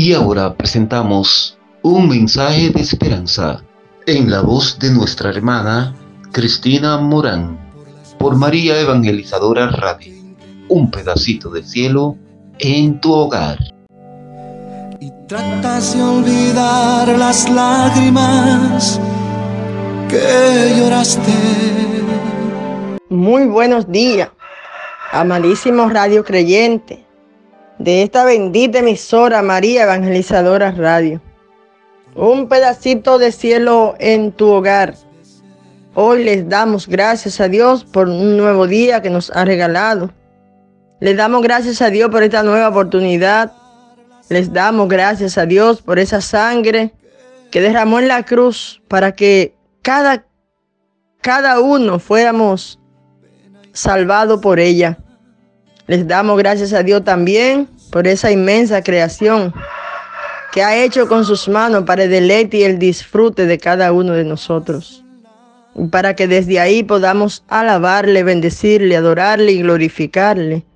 Y ahora presentamos un mensaje de esperanza en la voz de nuestra hermana Cristina Morán por María Evangelizadora Radio. Un pedacito de cielo en tu hogar. Y tratas de olvidar las lágrimas que lloraste. Muy buenos días, amadísimo Radio Creyente, de esta bendita emisora María Evangelizadora Radio. Un pedacito de cielo en tu hogar. Hoy les damos gracias a Dios por un nuevo día que nos ha regalado. Les damos gracias a Dios por esta nueva oportunidad. Les damos gracias a Dios por esa sangre que derramó en la cruz para que cada, cada uno fuéramos salvados por ella. Les damos gracias a Dios también por esa inmensa creación que ha hecho con sus manos para el deleite y el disfrute de cada uno de nosotros. Para que desde ahí podamos alabarle, bendecirle, adorarle y glorificarle.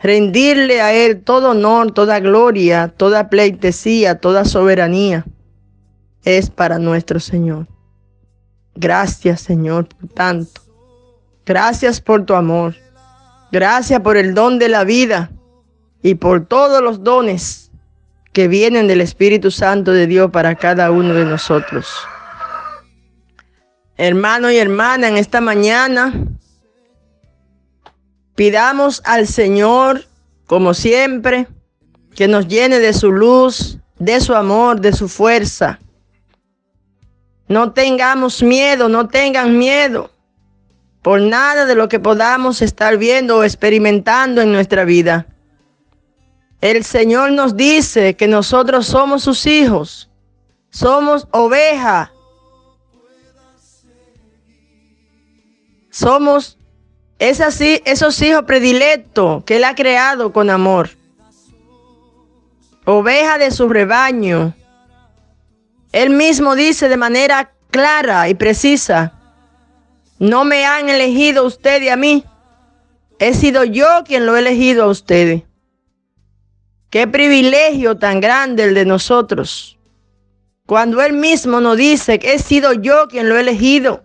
Rendirle a Él todo honor, toda gloria, toda pleitesía, toda soberanía. Es para nuestro Señor. Gracias Señor por tanto. Gracias por tu amor. Gracias por el don de la vida y por todos los dones que vienen del Espíritu Santo de Dios para cada uno de nosotros. Hermano y hermana, en esta mañana pidamos al Señor, como siempre, que nos llene de su luz, de su amor, de su fuerza. No tengamos miedo, no tengan miedo por nada de lo que podamos estar viendo o experimentando en nuestra vida. El Señor nos dice que nosotros somos sus hijos, somos oveja, somos esos hijos predilectos que Él ha creado con amor, oveja de su rebaño. Él mismo dice de manera clara y precisa, no me han elegido ustedes a mí, he sido yo quien lo he elegido a ustedes. Qué privilegio tan grande el de nosotros. Cuando Él mismo nos dice que he sido yo quien lo he elegido,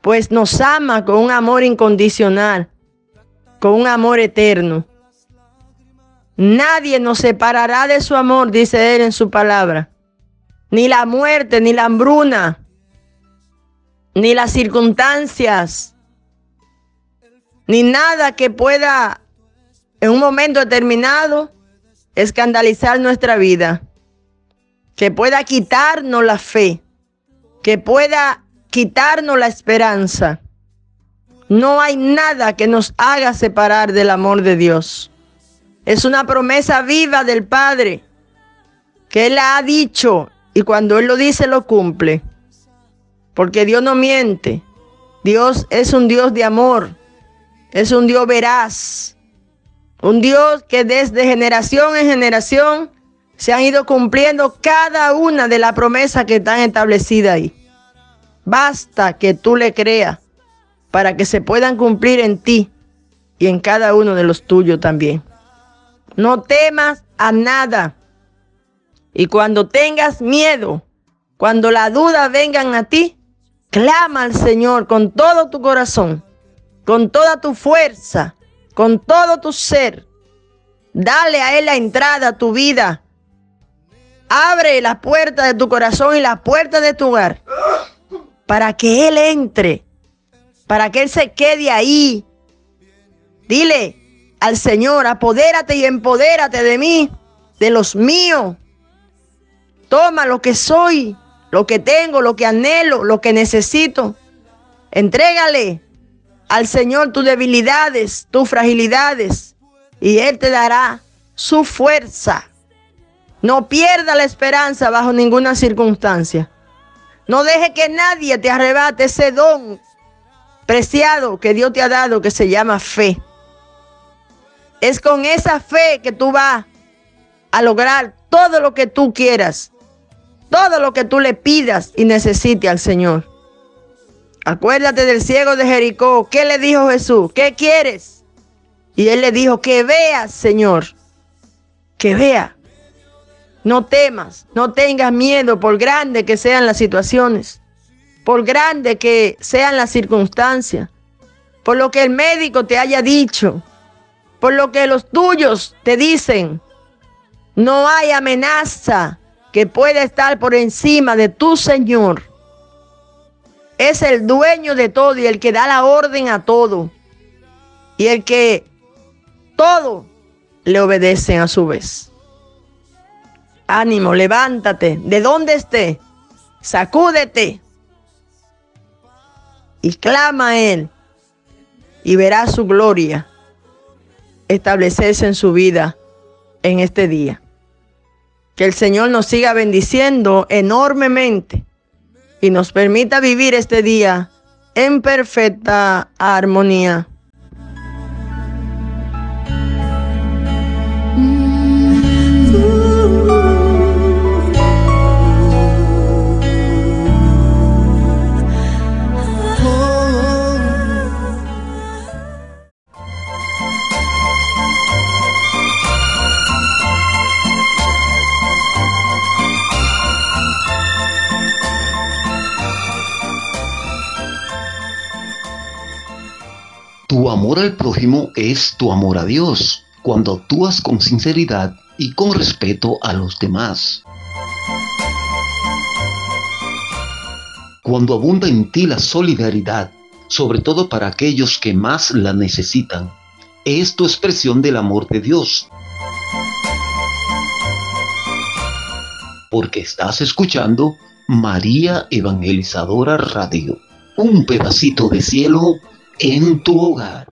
pues nos ama con un amor incondicional, con un amor eterno. Nadie nos separará de su amor, dice Él en su palabra. Ni la muerte, ni la hambruna, ni las circunstancias, ni nada que pueda en un momento determinado escandalizar nuestra vida, que pueda quitarnos la fe, que pueda quitarnos la esperanza. No hay nada que nos haga separar del amor de Dios. Es una promesa viva del Padre que Él ha dicho y cuando Él lo dice lo cumple. Porque Dios no miente. Dios es un Dios de amor. Es un Dios veraz. Un Dios que desde generación en generación se han ido cumpliendo cada una de las promesas que están establecidas ahí. Basta que tú le creas para que se puedan cumplir en ti y en cada uno de los tuyos también. No temas a nada. Y cuando tengas miedo, cuando la duda vengan a ti, clama al Señor con todo tu corazón, con toda tu fuerza con todo tu ser. Dale a Él la entrada a tu vida. Abre la puerta de tu corazón y la puerta de tu hogar para que Él entre, para que Él se quede ahí. Dile al Señor, apodérate y empodérate de mí, de los míos. Toma lo que soy, lo que tengo, lo que anhelo, lo que necesito. Entrégale al Señor tus debilidades, tus fragilidades, y Él te dará su fuerza. No pierda la esperanza bajo ninguna circunstancia. No deje que nadie te arrebate ese don preciado que Dios te ha dado que se llama fe. Es con esa fe que tú vas a lograr todo lo que tú quieras, todo lo que tú le pidas y necesites al Señor. Acuérdate del ciego de Jericó. ¿Qué le dijo Jesús? ¿Qué quieres? Y él le dijo, que vea, Señor. Que vea. No temas, no tengas miedo por grande que sean las situaciones, por grande que sean las circunstancias, por lo que el médico te haya dicho, por lo que los tuyos te dicen. No hay amenaza que pueda estar por encima de tu Señor. Es el dueño de todo y el que da la orden a todo. Y el que todo le obedecen a su vez. Ánimo, levántate, de donde esté, sacúdete y clama a Él y verás su gloria establecerse en su vida en este día. Que el Señor nos siga bendiciendo enormemente y nos permita vivir este día en perfecta armonía. Tu amor al prójimo es tu amor a Dios, cuando actúas con sinceridad y con respeto a los demás. Cuando abunda en ti la solidaridad, sobre todo para aquellos que más la necesitan, es tu expresión del amor de Dios. Porque estás escuchando María Evangelizadora Radio, un pedacito de cielo en tu hogar.